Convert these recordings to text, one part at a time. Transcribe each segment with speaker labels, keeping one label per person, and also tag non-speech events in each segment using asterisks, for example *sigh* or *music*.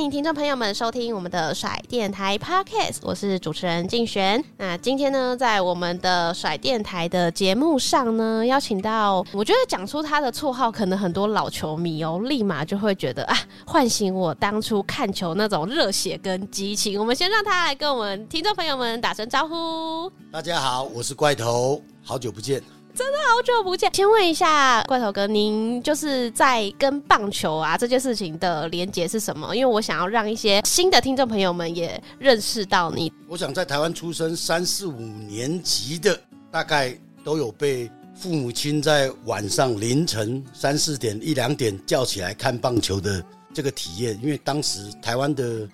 Speaker 1: 欢迎听众朋友们收听我们的甩电台 Podcast，我是主持人静璇。那今天呢，在我们的甩电台的节目上呢，邀请到我觉得讲出他的绰号，可能很多老球迷哦，立马就会觉得啊，唤醒我当初看球那种热血跟激情。我们先让他来跟我们听众朋友们打声招呼。
Speaker 2: 大家好，我是怪头，好久不见。
Speaker 1: 真的好久不见，先问一下怪头哥，您就是在跟棒球啊这件事情的连结是什么？因为我想要让一些新的听众朋友们也认识到你。
Speaker 2: 我想在台湾出生三四五年级的，大概都有被父母亲在晚上凌晨三四点一两点叫起来看棒球的这个体验。因为当时台湾的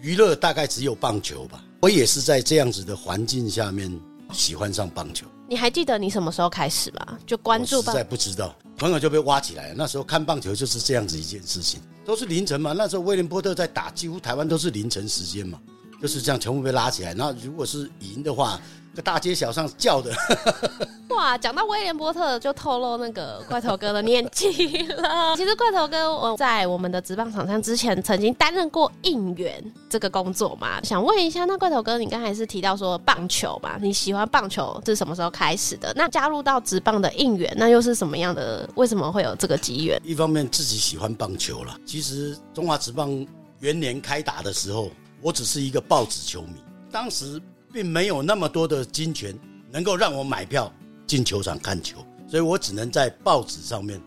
Speaker 2: 娱乐大概只有棒球吧，我也是在这样子的环境下面喜欢上棒球。
Speaker 1: 你还记得你什么时候开始吗？就关注棒球？
Speaker 2: 实在不知道，朋友就被挖起来了。那时候看棒球就是这样子一件事情，都是凌晨嘛。那时候威廉波特在打，几乎台湾都是凌晨时间嘛，就是这样全部被拉起来。那如果是赢的话，在大街小巷叫的。*laughs*
Speaker 1: 哇，讲到威廉波特就透露那个怪头哥的年纪了。*laughs* 其实怪头哥我在我们的职棒场上之前曾经担任过应援这个工作嘛。想问一下，那怪头哥，你刚才是提到说棒球嘛？你喜欢棒球是什么时候开始的？那加入到职棒的应援，那又是什么样的？为什么会有这个机缘？
Speaker 2: 一方面自己喜欢棒球了。其实中华职棒元年开打的时候，我只是一个报纸球迷，当时并没有那么多的金钱能够让我买票。进球场看球，所以我只能在报纸上面，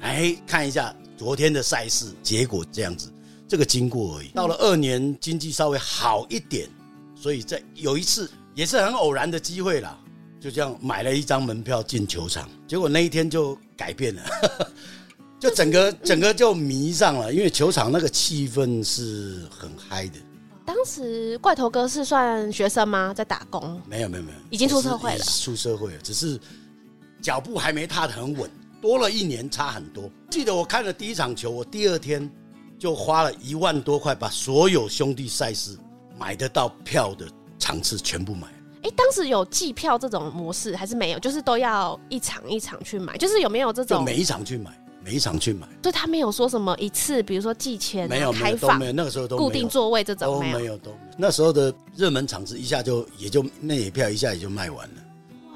Speaker 2: 哎，看一下昨天的赛事结果这样子，这个经过而已。到了二年，经济稍微好一点，所以在有一次也是很偶然的机会啦，就这样买了一张门票进球场，结果那一天就改变了，*laughs* 就整个整个就迷上了，因为球场那个气氛是很嗨的。
Speaker 1: 当时怪头哥是算学生吗？在打工？
Speaker 2: 没有没有没有，
Speaker 1: 已经出社会了。
Speaker 2: 出社会了，只是脚步还没踏得很稳，多了一年差很多。记得我看了第一场球，我第二天就花了一万多块，把所有兄弟赛事买得到票的场次全部买了。
Speaker 1: 哎，当时有季票这种模式还是没有？就是都要一场一场去买，就是有没有这种？
Speaker 2: 就每一场去买。每一场去买，
Speaker 1: 对，他没有说什么一次，比如说季前
Speaker 2: 没有开放，没有那个时候都
Speaker 1: 固定座位这种
Speaker 2: 都没有，都那时候的热门场次一下就也就内野票一下也就卖完了，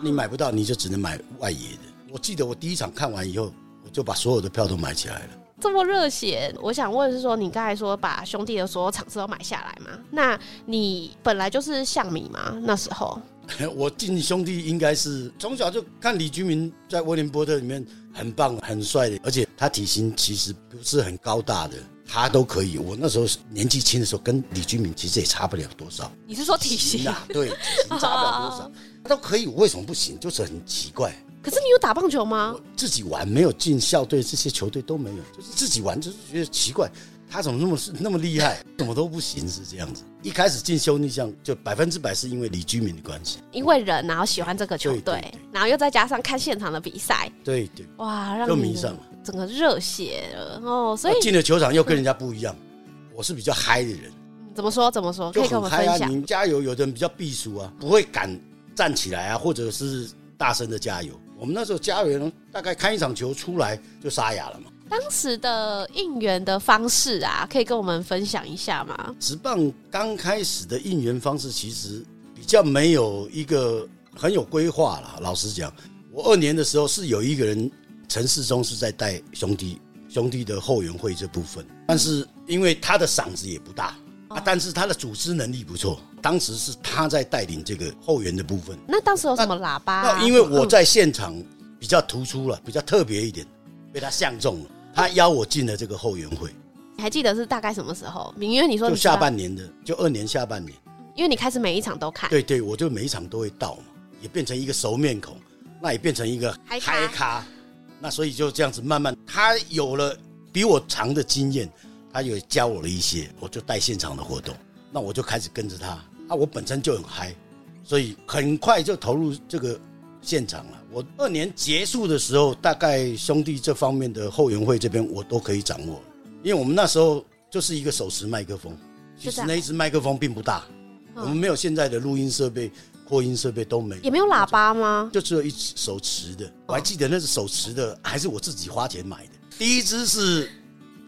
Speaker 2: 你买不到你就只能买外野的。我记得我第一场看完以后，我就把所有的票都买起来了。
Speaker 1: 这么热血，我想问是说，你刚才说把兄弟的所有场次都买下来吗？那你本来就是象迷吗？那时候？*laughs*
Speaker 2: 我进兄弟应该是从小就看李居明在威廉波特里面很棒很帅的，而且他体型其实不是很高大的，他都可以。我那时候年纪轻的时候跟李居明其实也差不了多少。
Speaker 1: 你是说体型
Speaker 2: 啊？对，体型差不了多少，*laughs* 他都可以。我为什么不行？就是很奇怪。
Speaker 1: 可是你有打棒球吗？
Speaker 2: 自己玩，没有进校队，这些球队都没有，就是自己玩，就是觉得奇怪。他怎么那么是那么厉害？*laughs* 怎么都不行是这样子。一开始进修逆向就百分之百是因为李居民的关系，
Speaker 1: 因为人然后喜欢这个球
Speaker 2: 队，
Speaker 1: 然后又再加上看现场的比赛，
Speaker 2: 对对，
Speaker 1: 哇，让
Speaker 2: 又迷上了，
Speaker 1: 整个热血了哦。所以
Speaker 2: 进了球场又跟人家不一样，我是比较嗨的人。
Speaker 1: 怎么说？怎么说？可以跟我们分享。
Speaker 2: 你们加油，有的人比较避暑啊，不会敢站起来啊，或者是大声的加油。我们那时候加油，大概看一场球出来就沙哑了嘛。
Speaker 1: 当时的应援的方式啊，可以跟我们分享一下吗？
Speaker 2: 职棒刚开始的应援方式其实比较没有一个很有规划啦。老实讲，我二年的时候是有一个人陈世忠是在带兄弟兄弟的后援会这部分，但是因为他的嗓子也不大啊，但是他的组织能力不错。当时是他在带领这个后援的部分。
Speaker 1: 那当时有什么喇叭啊？
Speaker 2: 那因为我在现场。比比较突出了，比较特别一点，被他相中了，他邀我进了这个后援会。
Speaker 1: 你还记得是大概什么时候？明月你
Speaker 2: 说下半年的，就二年下半年。
Speaker 1: 因为你开始每一场都看。
Speaker 2: 对对，我就每一场都会到嘛，也变成一个熟面孔，那也变成一个嗨咖。那所以就这样子慢慢，他有了比我长的经验，他也教我了一些，我就带现场的活动，那我就开始跟着他。啊，我本身就很嗨，所以很快就投入这个现场了。我二年结束的时候，大概兄弟这方面的后援会这边我都可以掌握。因为我们那时候就是一个手持麦克风，其实那一支麦克风并不大，我们没有现在的录音设备、扩音设备都没，
Speaker 1: 也没有喇叭吗？
Speaker 2: 就只有一支手持的，我还记得那是手持的，还是我自己花钱买的。第一支是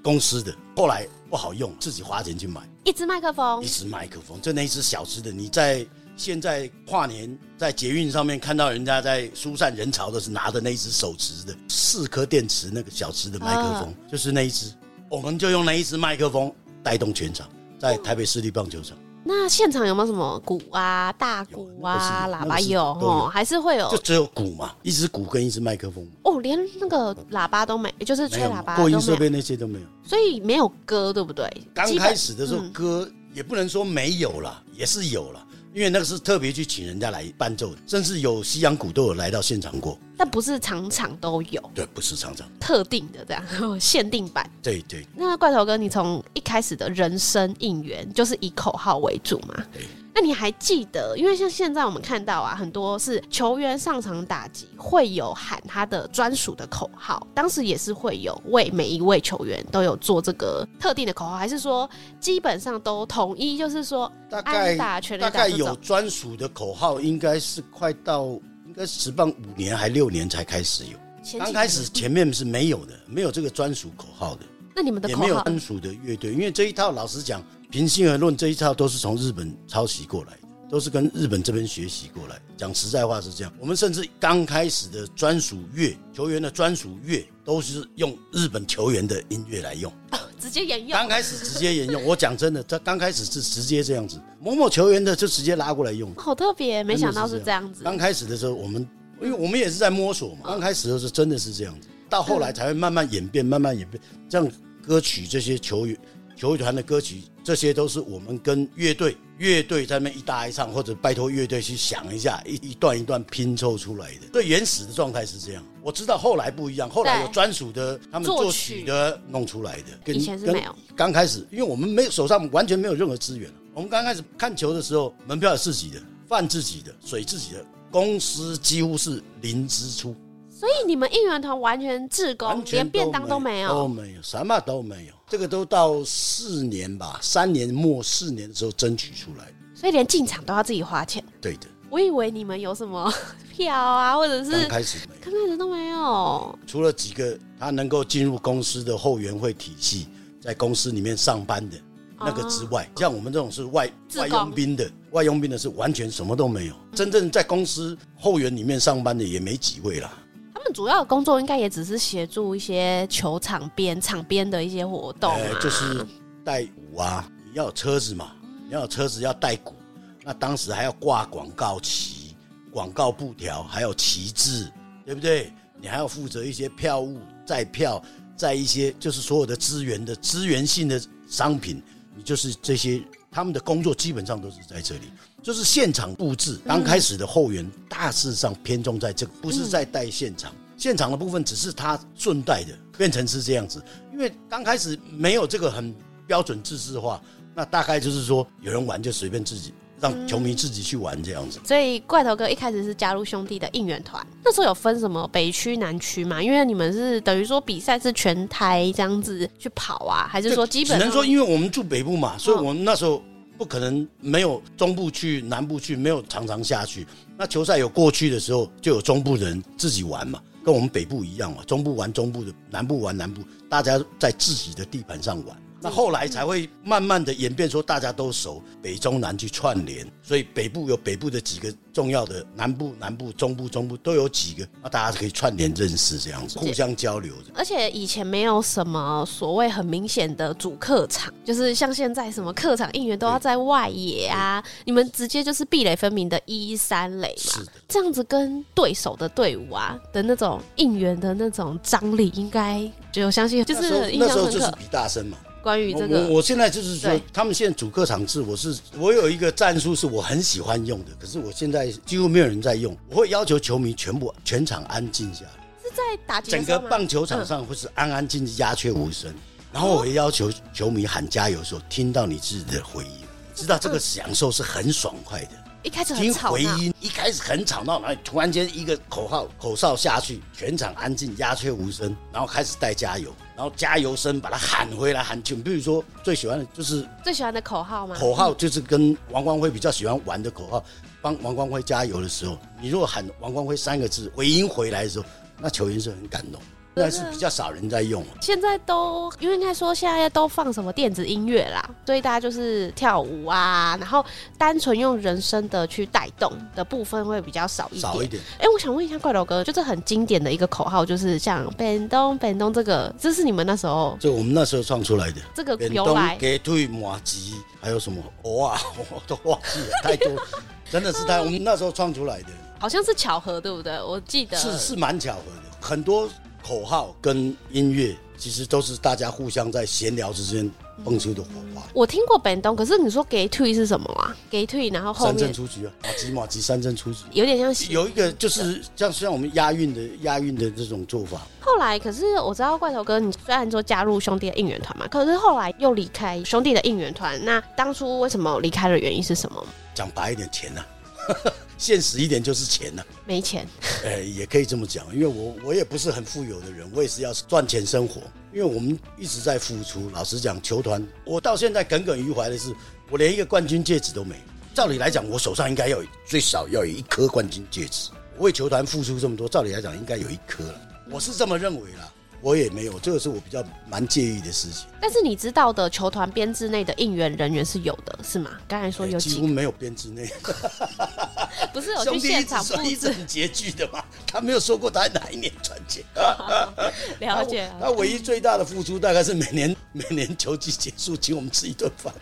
Speaker 2: 公司的，后来不好用，自己花钱去买
Speaker 1: 一支麦克风，
Speaker 2: 一支麦克风，就那一支小支的。你在现在跨年在捷运上面看到人家在疏散人潮的是拿的那一只手持的四颗电池那个小支的麦克风，就是那一只。我们就用那一只麦克风带动全场，在台北市立棒球场。
Speaker 1: 那现场有没有什么鼓啊、大鼓啊、喇叭有哦？还是会有？
Speaker 2: 就只有鼓嘛，一只鼓跟一只麦克风。
Speaker 1: 哦，连那个喇叭都没，就是吹喇叭、
Speaker 2: 扩音设备那些都没有。
Speaker 1: 所以没有歌，对不对？
Speaker 2: 刚开始的时候歌也不能说没有了，也是有了。因为那个是特别去请人家来伴奏的，甚至有西洋鼓都有来到现场过，
Speaker 1: 但不是场场都有。
Speaker 2: 对，不是场场
Speaker 1: 特定的这样限定版。
Speaker 2: 对对。
Speaker 1: 那怪头哥，你从一开始的人生应援就是以口号为主嘛？对。那你还记得？因为像现在我们看到啊，很多是球员上场打击会有喊他的专属的口号，当时也是会有为每一位球员都有做这个特定的口号，还是说基本上都统一？就是说
Speaker 2: 大概
Speaker 1: 打全
Speaker 2: 大概有专属的口号，应该是快到应该是职棒五年还六年才开始有，刚开始前面是没有的，没有这个专属口号的。
Speaker 1: 那你们的口号
Speaker 2: 也没有专属的乐队，因为这一套老实讲。平心而论，这一套都是从日本抄袭过来的，都是跟日本这边学习过来。讲实在话是这样，我们甚至刚开始的专属乐，球员的专属乐，都是用日本球员的音乐来用，
Speaker 1: 哦，*laughs* 直接沿用。
Speaker 2: 刚开始直接沿用，我讲真的，他刚开始是直接这样子，某某球员的就直接拉过来用，
Speaker 1: 好特别，没想到是这样子。
Speaker 2: 刚开始的时候，我们因为我们也是在摸索嘛，刚开始的时候真的是这样子，到后来才会慢慢演变，慢慢演变，这样歌曲这些球员。球团的歌曲，这些都是我们跟乐队乐队在那边一搭一唱，或者拜托乐队去想一下，一一段一段拼凑出来的。最原始的状态是这样。我知道后来不一样，后来有专属的他们作曲的弄出来的。跟
Speaker 1: 以前是没有。
Speaker 2: 刚开始，因为我们没有手上完全没有任何资源。我们刚开始看球的时候，门票是自己的，饭自己的，水自己的，公司几乎是零支出。
Speaker 1: 所以你们应援团完全自工，连便当都没有，
Speaker 2: 都没有，什么都没有。这个都到四年吧，三年末四年的时候争取出来。
Speaker 1: 所以连进场都要自己花钱。
Speaker 2: 对的。
Speaker 1: 我以为你们有什么票啊，或者是
Speaker 2: 刚开始没有，
Speaker 1: 刚开始都没有。
Speaker 2: 除了几个他能够进入公司的后援会体系，在公司里面上班的那个之外，像我们这种是外外佣兵的，外佣兵的是完全什么都没有。真正在公司后援里面上班的也没几位啦。
Speaker 1: 主要的工作应该也只是协助一些球场边、场边的一些活动，啊，
Speaker 2: 就是带舞啊，你要有车子嘛，你要有车子要带鼓，那当时还要挂广告旗、广告布条，还有旗帜，对不对？你还要负责一些票务、载票、载一些就是所有的资源的资源性的商品，你就是这些，他们的工作基本上都是在这里。就是现场布置，刚开始的后援大致上偏重在这个，不是在带现场。现场的部分只是他顺带的，变成是这样子。因为刚开始没有这个很标准制式化，那大概就是说有人玩就随便自己让球迷自己去玩这样子。
Speaker 1: 所以怪头哥一开始是加入兄弟的应援团，那时候有分什么北区南区嘛？因为你们是等于说比赛是全台这样子去跑啊，还是说基本
Speaker 2: 只能说因为我们住北部嘛，所以我们那时候。不可能没有中部去南部去，没有常常下去。那球赛有过去的时候，就有中部人自己玩嘛，跟我们北部一样嘛。中部玩中部的，南部玩南部，大家在自己的地盘上玩。那后来才会慢慢的演变，说大家都熟，北中南去串联，所以北部有北部的几个重要的，南部南部中部中部都有几个，那大家可以串联认识这样子，互相交流。
Speaker 1: 而且以前没有什么所谓很明显的主客场，就是像现在什么客场应援都要在外野啊，你们直接就是壁垒分明的一三垒嘛，是的，这样子跟对手的队伍啊的那种应援的那种张力，应该就相信就是。
Speaker 2: 那时候就是比大声嘛。
Speaker 1: 关于这个，
Speaker 2: 我我现在就是说，他们现在主客场制，我是我有一个战术是我很喜欢用的，可是我现在几乎没有人在用。我会要求球迷全部全场安静下来，
Speaker 1: 是在打
Speaker 2: 整个棒球场上会是安安静静、鸦雀无声。然后我会要求球迷喊加油的时候，听到你自己的回音，知道这个享受是很爽快的。
Speaker 1: 一开始
Speaker 2: 听回音，一开始很吵闹，然后突然间一个口号口哨下去，全场安静，鸦雀无声，然后开始带加油。然后加油声把他喊回来，喊请。比如说最喜欢的就是
Speaker 1: 最喜欢的口号吗？
Speaker 2: 口号就是跟王光辉比较喜欢玩的口号，帮王光辉加油的时候，你如果喊王光辉三个字回音回来的时候，那球员是很感动。但是比较少人在用，
Speaker 1: 现在都因为应该说现在都放什么电子音乐啦，所以大家就是跳舞啊，然后单纯用人声的去带动的部分会比较少一点。
Speaker 2: 少一点。
Speaker 1: 哎，我想问一下怪头哥，就是很经典的一个口号，就是像“本东本东”这个，这是你们那时候？
Speaker 2: 就我们那时候创出来的。
Speaker 1: 这个由来。
Speaker 2: 给退马吉，还有什么？哇，我都忘记了，太多，*laughs* 真的是太。我们那时候创出来的，
Speaker 1: 好像是巧合，对不对？我记得
Speaker 2: 是是蛮巧合的，很多。口号跟音乐其实都是大家互相在闲聊之间蹦出的火花。
Speaker 1: 我听过本东，可是你说给退是什么啊？给退，然后后面
Speaker 2: 三振出局啊，马吉马吉三振出局，
Speaker 1: 有点像
Speaker 2: 有一个就是像像我们押韵的押韵的这种做法。
Speaker 1: 后来可是我知道怪头哥，你虽然说加入兄弟的应援团嘛，可是后来又离开兄弟的应援团。那当初为什么离开的原因是什么？
Speaker 2: 讲白一点，钱呢、啊？现实一点就是钱呐、啊，
Speaker 1: 没钱，
Speaker 2: 哎、欸，也可以这么讲，因为我我也不是很富有的人，我也是要赚钱生活。因为我们一直在付出，老实讲，球团我到现在耿耿于怀的是，我连一个冠军戒指都没。照理来讲，我手上应该要有最少要有一颗冠军戒指。我为球团付出这么多，照理来讲应该有一颗了，我是这么认为啦。我也没有，这个是我比较蛮介意的事情。
Speaker 1: 但是你知道的，球团编制内的应援人员是有的，是吗？刚才说有几，
Speaker 2: 几乎没有编制内，*laughs*
Speaker 1: 不是有去现场布置
Speaker 2: 很拮据的吗？他没有说过他哪一年赚钱。*laughs*
Speaker 1: 了解。
Speaker 2: 他唯一最大的付出，大概是每年每年球季结束，请我们吃一顿饭。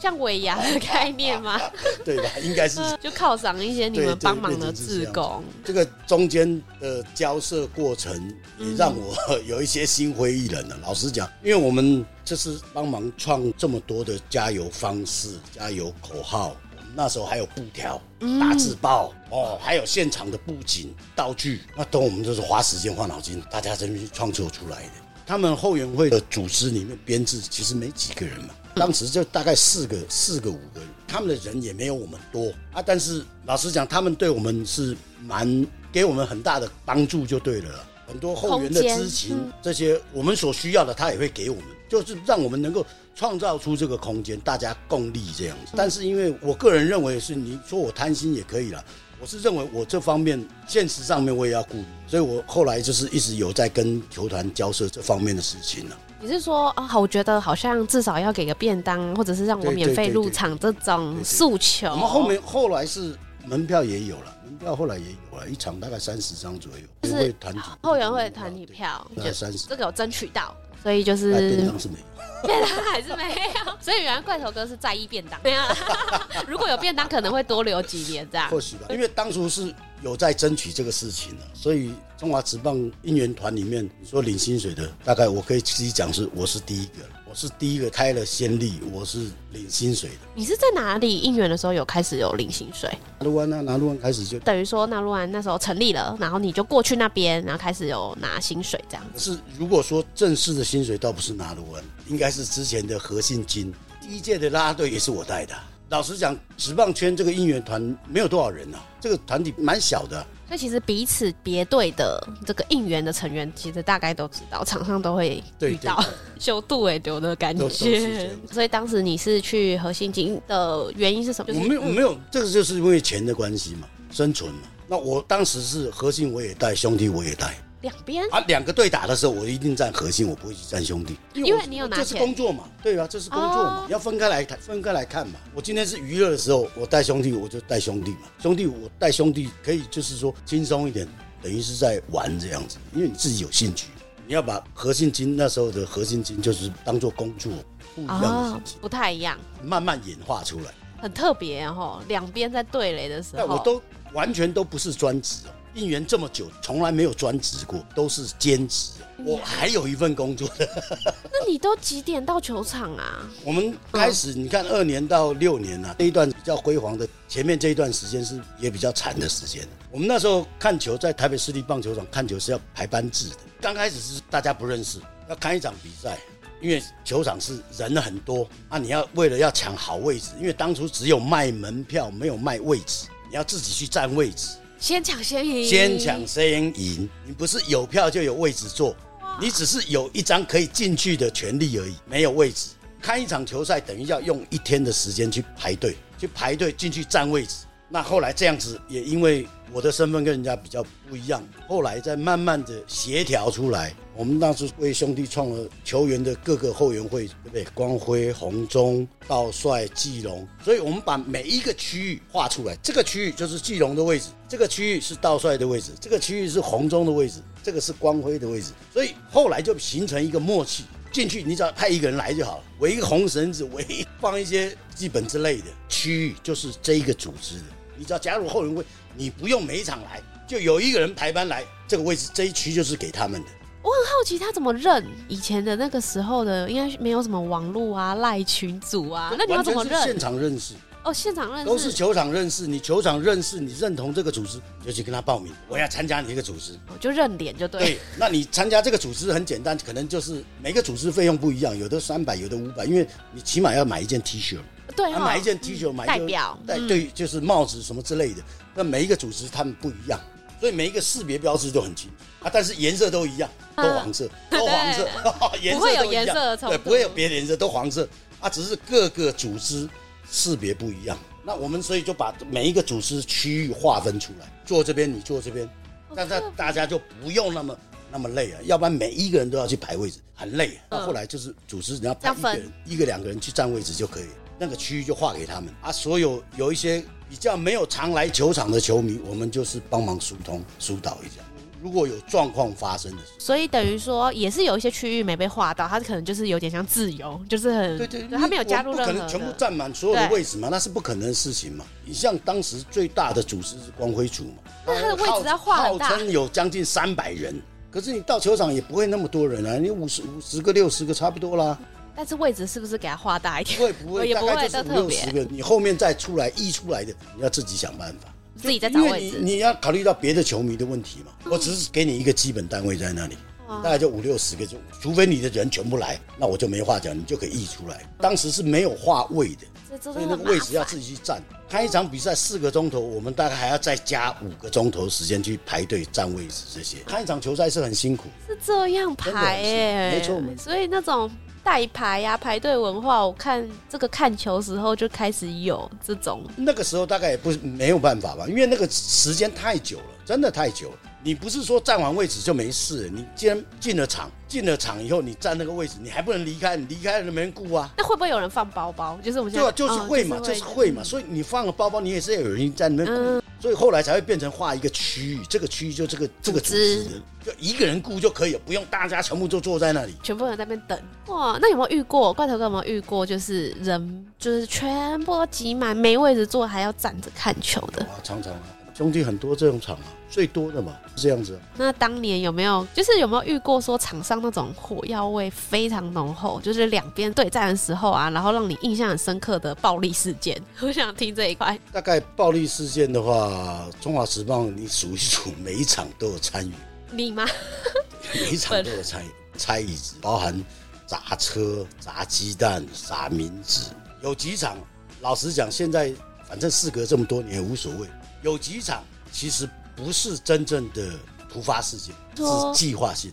Speaker 1: 像尾牙的概念吗？*laughs*
Speaker 2: 对吧？应该是 *laughs*
Speaker 1: 就犒赏一些你们帮忙的志工。
Speaker 2: 这个中间的交涉过程也让我有一些心灰意冷了。老实讲，因为我们这是帮忙创这么多的加油方式、加油口号，我们那时候还有布条、打字报哦，还有现场的布景道具，那都我们都是花时间花脑筋，大家真是创作出来的。他们后援会的组织里面编制其实没几个人嘛。*laughs* 当时就大概四个、四个、五个人，他们的人也没有我们多啊。但是老实讲，他们对我们是蛮给我们很大的帮助，就对了。很多后援的知情这些我们所需要的，他也会给我们，就是让我们能够创造出这个空间，大家共利这样子。但是因为我个人认为是，你说我贪心也可以了。我是认为我这方面现实上面我也要顾虑，所以我后来就是一直有在跟球团交涉这方面的事情了。
Speaker 1: 你是说啊？好，我觉得好像至少要给个便当，或者是让我免费入场这种诉求。
Speaker 2: 我们后面后来是门票也有了，门票后来也有了，一场大概三十张左右。
Speaker 1: 就是后援会团体票，
Speaker 2: 大概三十，
Speaker 1: 这个有争取到，所以就是
Speaker 2: 便当是没有，
Speaker 1: 便当还是没有。所以原来怪头哥是在意便当，没有。*laughs* 如果有便当，可能会多留几年这样。
Speaker 2: 或许吧，因为当初是。有在争取这个事情的，所以中华职棒应援团里面，你说领薪水的，大概我可以自己讲是我是第一个，我是第一个开了先例，我是领薪水的。
Speaker 1: 你是在哪里应援的时候有开始有领薪水？
Speaker 2: 纳鲁湾啊，纳鲁湾开始就
Speaker 1: 等于说纳鲁湾那时候成立了，然后你就过去那边，然后开始有拿薪水这样子。
Speaker 2: 是如果说正式的薪水倒不是纳鲁湾，应该是之前的核心金，第一届的啦啦队也是我带的。老实讲，职棒圈这个应援团没有多少人啊，这个团体蛮小的啊。
Speaker 1: 所以其实彼此别队的这个应援的成员，其实大概都知道，场上都会遇到修 *laughs* 度哎丢的感觉。所以当时你是去核心金的原因是什么？
Speaker 2: 我没有，我没有，这个就是因为钱的关系嘛，生存嘛。那我当时是核心我也带，兄弟我也带，
Speaker 1: 两边
Speaker 2: 啊，两个对打的时候，我一定站核心，我不会去站兄弟，
Speaker 1: 因为，你有拿钱，
Speaker 2: 这是工作嘛，对啊，这是工作嘛，哦、要分开来看，分开来看嘛。我今天是娱乐的时候，我带兄弟，我就带兄弟嘛。兄弟，我带兄弟可以就是说轻松一点，等于是在玩这样子，因为你自己有兴趣，你要把核心金那时候的核心金就是当做工作，不一样的事情，
Speaker 1: 哦，不太一样，
Speaker 2: 慢慢演化出来，
Speaker 1: 很特别哈。两边在对垒的时候，
Speaker 2: 我都完全都不是专职哦。应援这么久，从来没有专职过，都是兼职。我还有一份工作的。*laughs*
Speaker 1: 那你都几点到球场啊？
Speaker 2: 我们开始，你看二年到六年啊，那一段比较辉煌的，前面这一段时间是也比较惨的时间。我们那时候看球，在台北市立棒球场看球是要排班制的。刚开始是大家不认识，要看一场比赛，因为球场是人很多啊，你要为了要抢好位置，因为当初只有卖门票，没有卖位置，你要自己去占位置。
Speaker 1: 先抢先赢，
Speaker 2: 先抢先赢。你不是有票就有位置坐，你只是有一张可以进去的权利而已，没有位置。看一场球赛等于要用一天的时间去排队，去排队进去占位置。那后来这样子也因为我的身份跟人家比较不一样，后来再慢慢的协调出来。我们当时为兄弟创了球员的各个后援会，对不对？光辉、红中、道帅、季龙，所以我们把每一个区域画出来。这个区域就是季龙的位置，这个区域是道帅的位置，这个区域是红中的位置，这个是光辉的位置。所以后来就形成一个默契，进去你只要派一个人来就好了，围一个红绳子，围放一些基本之类的区域，就是这一个组织的。你只要加入后援会，你不用每一场来，就有一个人排班来，这个位置这一区就是给他们的。
Speaker 1: 我很好奇他怎么认？以前的那个时候的，应该没有什么网络啊、赖群组啊，那你要怎么认？
Speaker 2: 现场认识
Speaker 1: 哦，现场认识
Speaker 2: 都是球场认识。你球场认识，你认同这个组织，就去跟他报名。我要参加你这个组织，我
Speaker 1: 就认脸就对。
Speaker 2: 对，那你参加这个组织很简单，可能就是每个组织费用不一样，有的三百，有的五百，因为你起码要买一件 T 恤。
Speaker 1: 对、哦，
Speaker 2: 买一件 T 恤，买
Speaker 1: 代表，
Speaker 2: 带对，就是帽子什么之类的。那每一个组织他们不一样。所以每一个识别标志都很清啊，但是颜色都一样，都黄色，都黄色，*laughs* *laughs* 颜色都一样，不会有颜色，对，不会有别的颜色，都黄色。啊，只是各个组织识别不一样。那我们所以就把每一个组织区域划分出来，坐这边，你坐这边，但是大家就不用那么那么累啊，要不然每一个人都要去排位置，很累。那后来就是组织，你要派一个人，一个两个人去占位置就可以，那个区域就划给他们。啊。所有有一些。比较没有常来球场的球迷，我们就是帮忙疏通疏导一下。如果有状况发生的时候，
Speaker 1: 所以等于说也是有一些区域没被划到，它可能就是有点像自由，就是很
Speaker 2: 对对，
Speaker 1: 他没有加入任何，
Speaker 2: 不可能全部占满所有的位置嘛，那是不可能的事情嘛。你像当时最大的组织是光辉组嘛，
Speaker 1: 那他的位置要划很大，
Speaker 2: 号称有将近三百人，可是你到球场也不会那么多人啊，你五十五十个六十个差不多啦。
Speaker 1: 但是位置是不是给他画大一点？
Speaker 2: 不会不会，也不会五六十个。你后面再出来溢出来的，你要自己想办法，
Speaker 1: 自己在找位置。
Speaker 2: 你你要考虑到别的球迷的问题嘛。我只是给你一个基本单位在那里，大概就五六十个，就除非你的人全部来，那我就没话讲，你就可以溢出来。当时是没有划位的，所以那个位置要自己去站。看一场比赛四个钟头，我们大概还要再加五个钟头时间去排队占位置。这些看一场球赛是很辛苦，
Speaker 1: 是这样排哎，
Speaker 2: 没错，
Speaker 1: 所以那种。代排呀，排队文化，我看这个看球时候就开始有这种。
Speaker 2: 那个时候大概也不没有办法吧，因为那个时间太久了，真的太久了。你不是说站完位置就没事，你既然进了场，进了场以后你站那个位置，你还不能离开，你离开了没人顾啊。
Speaker 1: 那会不会有人放包包？就是我们
Speaker 2: 对啊，就是会嘛，就是会嘛。所以你放了包包，你也是要有人在那边顾。嗯所以后来才会变成画一个区域，这个区域就这个这个组织，就一个人顾就可以了，不用大家全部都坐在那里，
Speaker 1: 全部人在那边等。哇，那有没有遇过？怪头哥有没有遇过？就是人就是全部都挤满，没位置坐，还要站着看球的？
Speaker 2: 啊，常常啊，兄弟很多这种场啊。最多的嘛，是这样子。
Speaker 1: 那当年有没有，就是有没有遇过说场上那种火药味非常浓厚，就是两边对战的时候啊，然后让你印象很深刻的暴力事件？*laughs* 我想听这一块。
Speaker 2: 大概暴力事件的话，中华职棒你数一数，每一场都有参与。
Speaker 1: 你吗？*laughs*
Speaker 2: 每一场都有参与，拆椅子，包含砸车、砸鸡蛋、撒冥纸，有几场，老实讲，现在反正事隔这么多年无所谓。有几场其实。不是真正的突发事件，是计划性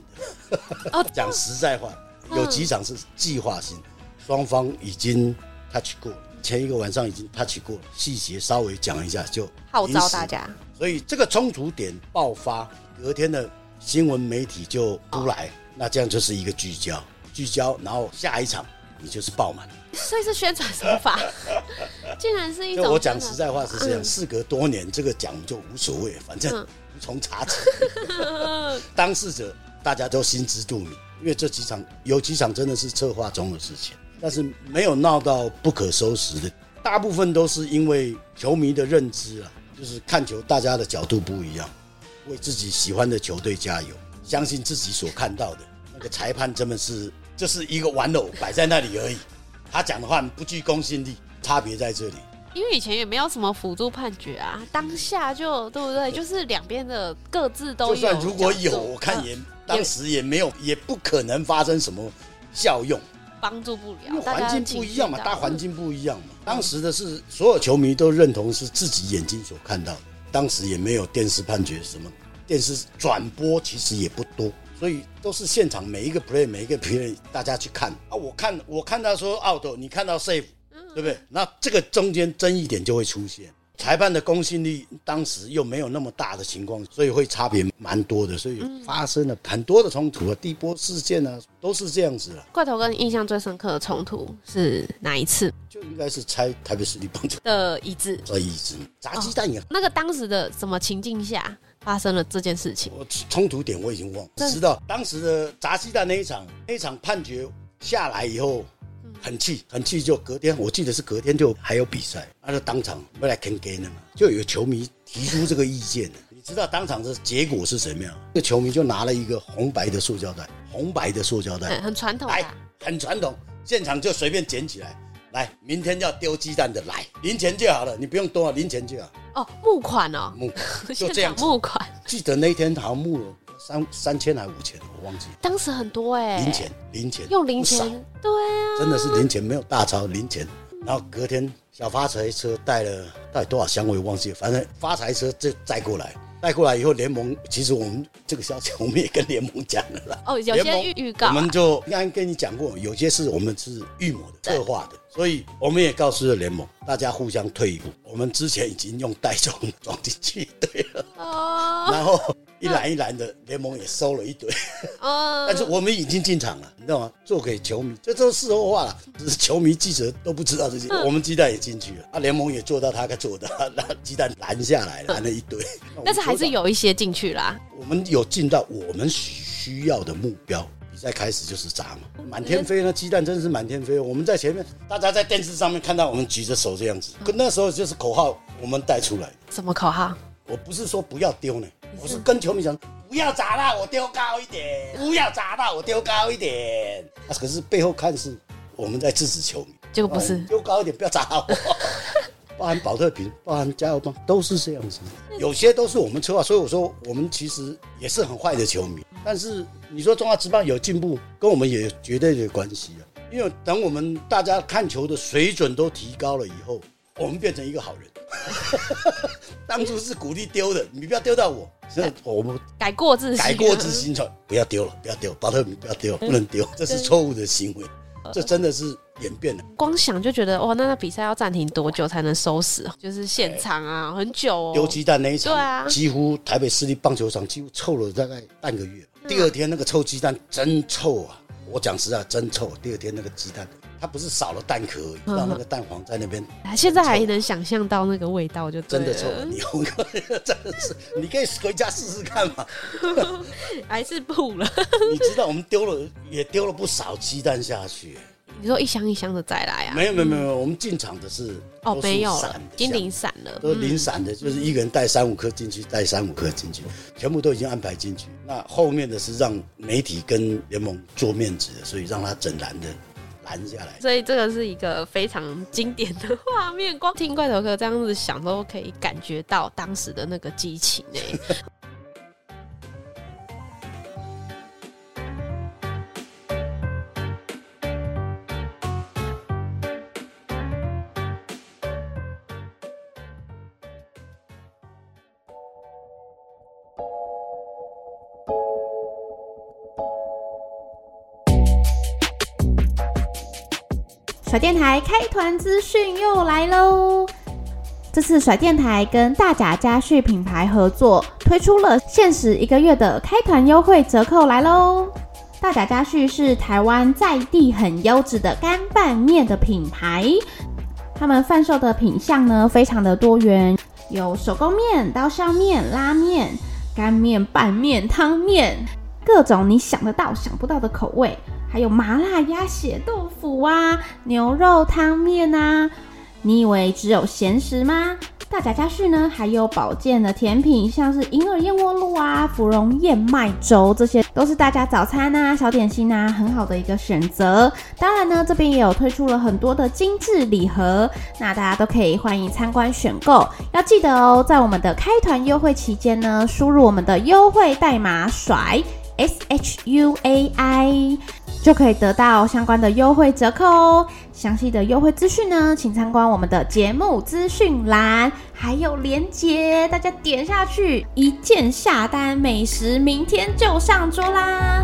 Speaker 2: 的。*laughs* 讲实在话，有几场是计划性，双方已经 touch 过，前一个晚上已经 touch 过，细节稍微讲一下就
Speaker 1: 号召大家。
Speaker 2: 所以这个冲突点爆发，隔天的新闻媒体就出来，那这样就是一个聚焦，聚焦，然后下一场你就是爆满。
Speaker 1: 所以是宣传手法，竟然是一种。
Speaker 2: 我讲实在话是这样，嗯、事隔多年，这个讲就无所谓，反正无从查起。嗯、当事者大家都心知肚明，因为这几场有几场真的是策划中的事情，但是没有闹到不可收拾的，大部分都是因为球迷的认知啊，就是看球大家的角度不一样，为自己喜欢的球队加油，相信自己所看到的那个裁判真的是就是一个玩偶摆在那里而已。他讲的话不具公信力，差别在这里。
Speaker 1: 因为以前也没有什么辅助判决啊，当下就对不对？就是两边的各自都有。
Speaker 2: 就算如果有，我看也当时也没有，也不可能发生什么效用，
Speaker 1: 帮助不了。
Speaker 2: 环境不一样嘛，大环境不一样嘛。当时的是所有球迷都认同是自己眼睛所看到的，当时也没有电视判决什么，电视转播其实也不多。所以都是现场每一个 play 每一个 play 大家去看啊，我看我看到说 out，你看到 safe，对不对？那这个中间争议点就会出现，裁判的公信力当时又没有那么大的情况，所以会差别蛮多的，所以发生了很多的冲突啊，第波事件啊，都是这样子了。
Speaker 1: 怪头哥你印象最深刻的冲突是哪一次？
Speaker 2: 就应该是拆台北市立棒球
Speaker 1: 的椅子，
Speaker 2: 呃，椅子砸鸡蛋也。
Speaker 1: 那个当时的什么情境下？发生了这件事情，
Speaker 2: 我冲突点我已经忘了，只知道当时的砸鸡蛋那一场，那一场判决下来以后，很气，很气，就隔天，我记得是隔天就还有比赛，他就当场不来肯给呢嘛，就有球迷提出这个意见，你知道当场的结果是什么样？这个球迷就拿了一个红白的塑胶袋，红白的塑胶袋，
Speaker 1: 很传统，
Speaker 2: 来，很传统，现场就随便捡起来，来，明天要丢鸡蛋的来，零钱就好了，你不用多，零钱就好。
Speaker 1: 哦，募款哦，
Speaker 2: 募款 *laughs* 就这样
Speaker 1: 募款。
Speaker 2: 记得那一天好像募了三三千还五千，我忘记。
Speaker 1: 当时很多哎，
Speaker 2: 零钱零钱
Speaker 1: 用零钱，对啊，
Speaker 2: 真的是零钱，没有大钞，零钱。然后隔天小发财车带了带了多少箱我也忘记了，反正发财车就载过来。带过来以后，联盟其实我们这个消息我们也跟联盟讲了啦。
Speaker 1: 哦，有些预预告，
Speaker 2: 我们就刚刚跟你讲过，有些事我们是预谋的、策划的，所以我们也告诉了联盟，大家互相退一步。我们之前已经用袋装装进去，对了，哦，然后。一篮一篮的，联盟也收了一堆，哦，*laughs* 但是我们已经进场了，你知道吗？做给球迷，这都是事后话了，只是球迷记者都不知道这些。我们鸡蛋也进去了，啊，联盟也做到他该做的，*laughs* 那鸡蛋拦下来了，拦了一堆。
Speaker 1: 但是还是有一些进去啦。
Speaker 2: 我们有进到我们需要的目标，比赛开始就是砸嘛，满天飞，那鸡蛋真的是满天飞。我们在前面，大家在电视上面看到我们举着手这样子，可那时候就是口号，我们带出来。
Speaker 1: 什么口号？
Speaker 2: 我不是说不要丢呢。我是跟球迷讲，不要砸了，我丢高一点；不要砸了，我丢高一点。啊，可是背后看是我们在制止球迷，
Speaker 1: 结果不是
Speaker 2: 丢高一点，不要砸我。*laughs* 包含保特瓶，包含加油棒，都是这样子。有些都是我们策划，所以我说我们其实也是很坏的球迷。但是你说中华职棒有进步，跟我们也绝对有关系啊。因为等我们大家看球的水准都提高了以后，我们变成一个好人。*laughs* 当初是鼓励丢的，你不要丢到我。现在我们
Speaker 1: 改过自新，
Speaker 2: 改过自新，说不要丢了，不要丢，保特瓶不要丢，不能丢，这是错误的行为。这真的是演变了。
Speaker 1: 光想就觉得哇，那那比赛要暂停多久才能收拾？就是现场啊，很久哦。
Speaker 2: 丢鸡蛋那一场，对啊，几乎台北市立棒球场几乎臭了大概半个月。第二天那个臭鸡蛋真臭啊！我讲实话，真臭。第二天那个鸡蛋。它不是少了蛋壳，让那个蛋黄在那边。*laughs*
Speaker 1: 现在还能想象到那个味道，就
Speaker 2: 真的臭。你真的是，你可以回家试试看嘛。*laughs*
Speaker 1: 还是不了。*laughs*
Speaker 2: 你知道我们丢了也丢了不少鸡蛋下去。
Speaker 1: 你说一箱一箱的再来啊？
Speaker 2: 没有没有没有，我们进场的是
Speaker 1: 哦没有，已经零散了，
Speaker 2: 都零散的，就是一个人带三五颗进去，带三五颗进去，全部都已经安排进去。那后面的是让媒体跟联盟做面子的，所以让他整篮的。拦下来，
Speaker 1: 所以这个是一个非常经典的画面。光听怪头哥这样子想，都可以感觉到当时的那个激情哎。
Speaker 3: 甩电台开团资讯又来喽！这次甩电台跟大甲家旭品牌合作，推出了限时一个月的开团优惠折扣来喽！大甲家旭是台湾在地很优质的干拌面的品牌，他们贩售的品项呢非常的多元，有手工面、刀削面、拉面、干面、拌面、汤面，各种你想得到想不到的口味，还有麻辣鸭血豆腐啊、牛肉汤面啊，你以为只有咸食吗？大甲家旭呢，还有保健的甜品，像是银耳燕窝露啊、芙蓉燕麦粥，这些都是大家早餐啊、小点心啊很好的一个选择。当然呢，这边也有推出了很多的精致礼盒，那大家都可以欢迎参观选购。要记得哦，在我们的开团优惠期间呢，输入我们的优惠代码甩 S H U A I。就可以得到相关的优惠折扣哦。详细的优惠资讯呢，请参观我们的节目资讯栏，还有链接，大家点下去，一键下单，美食明天就上桌啦！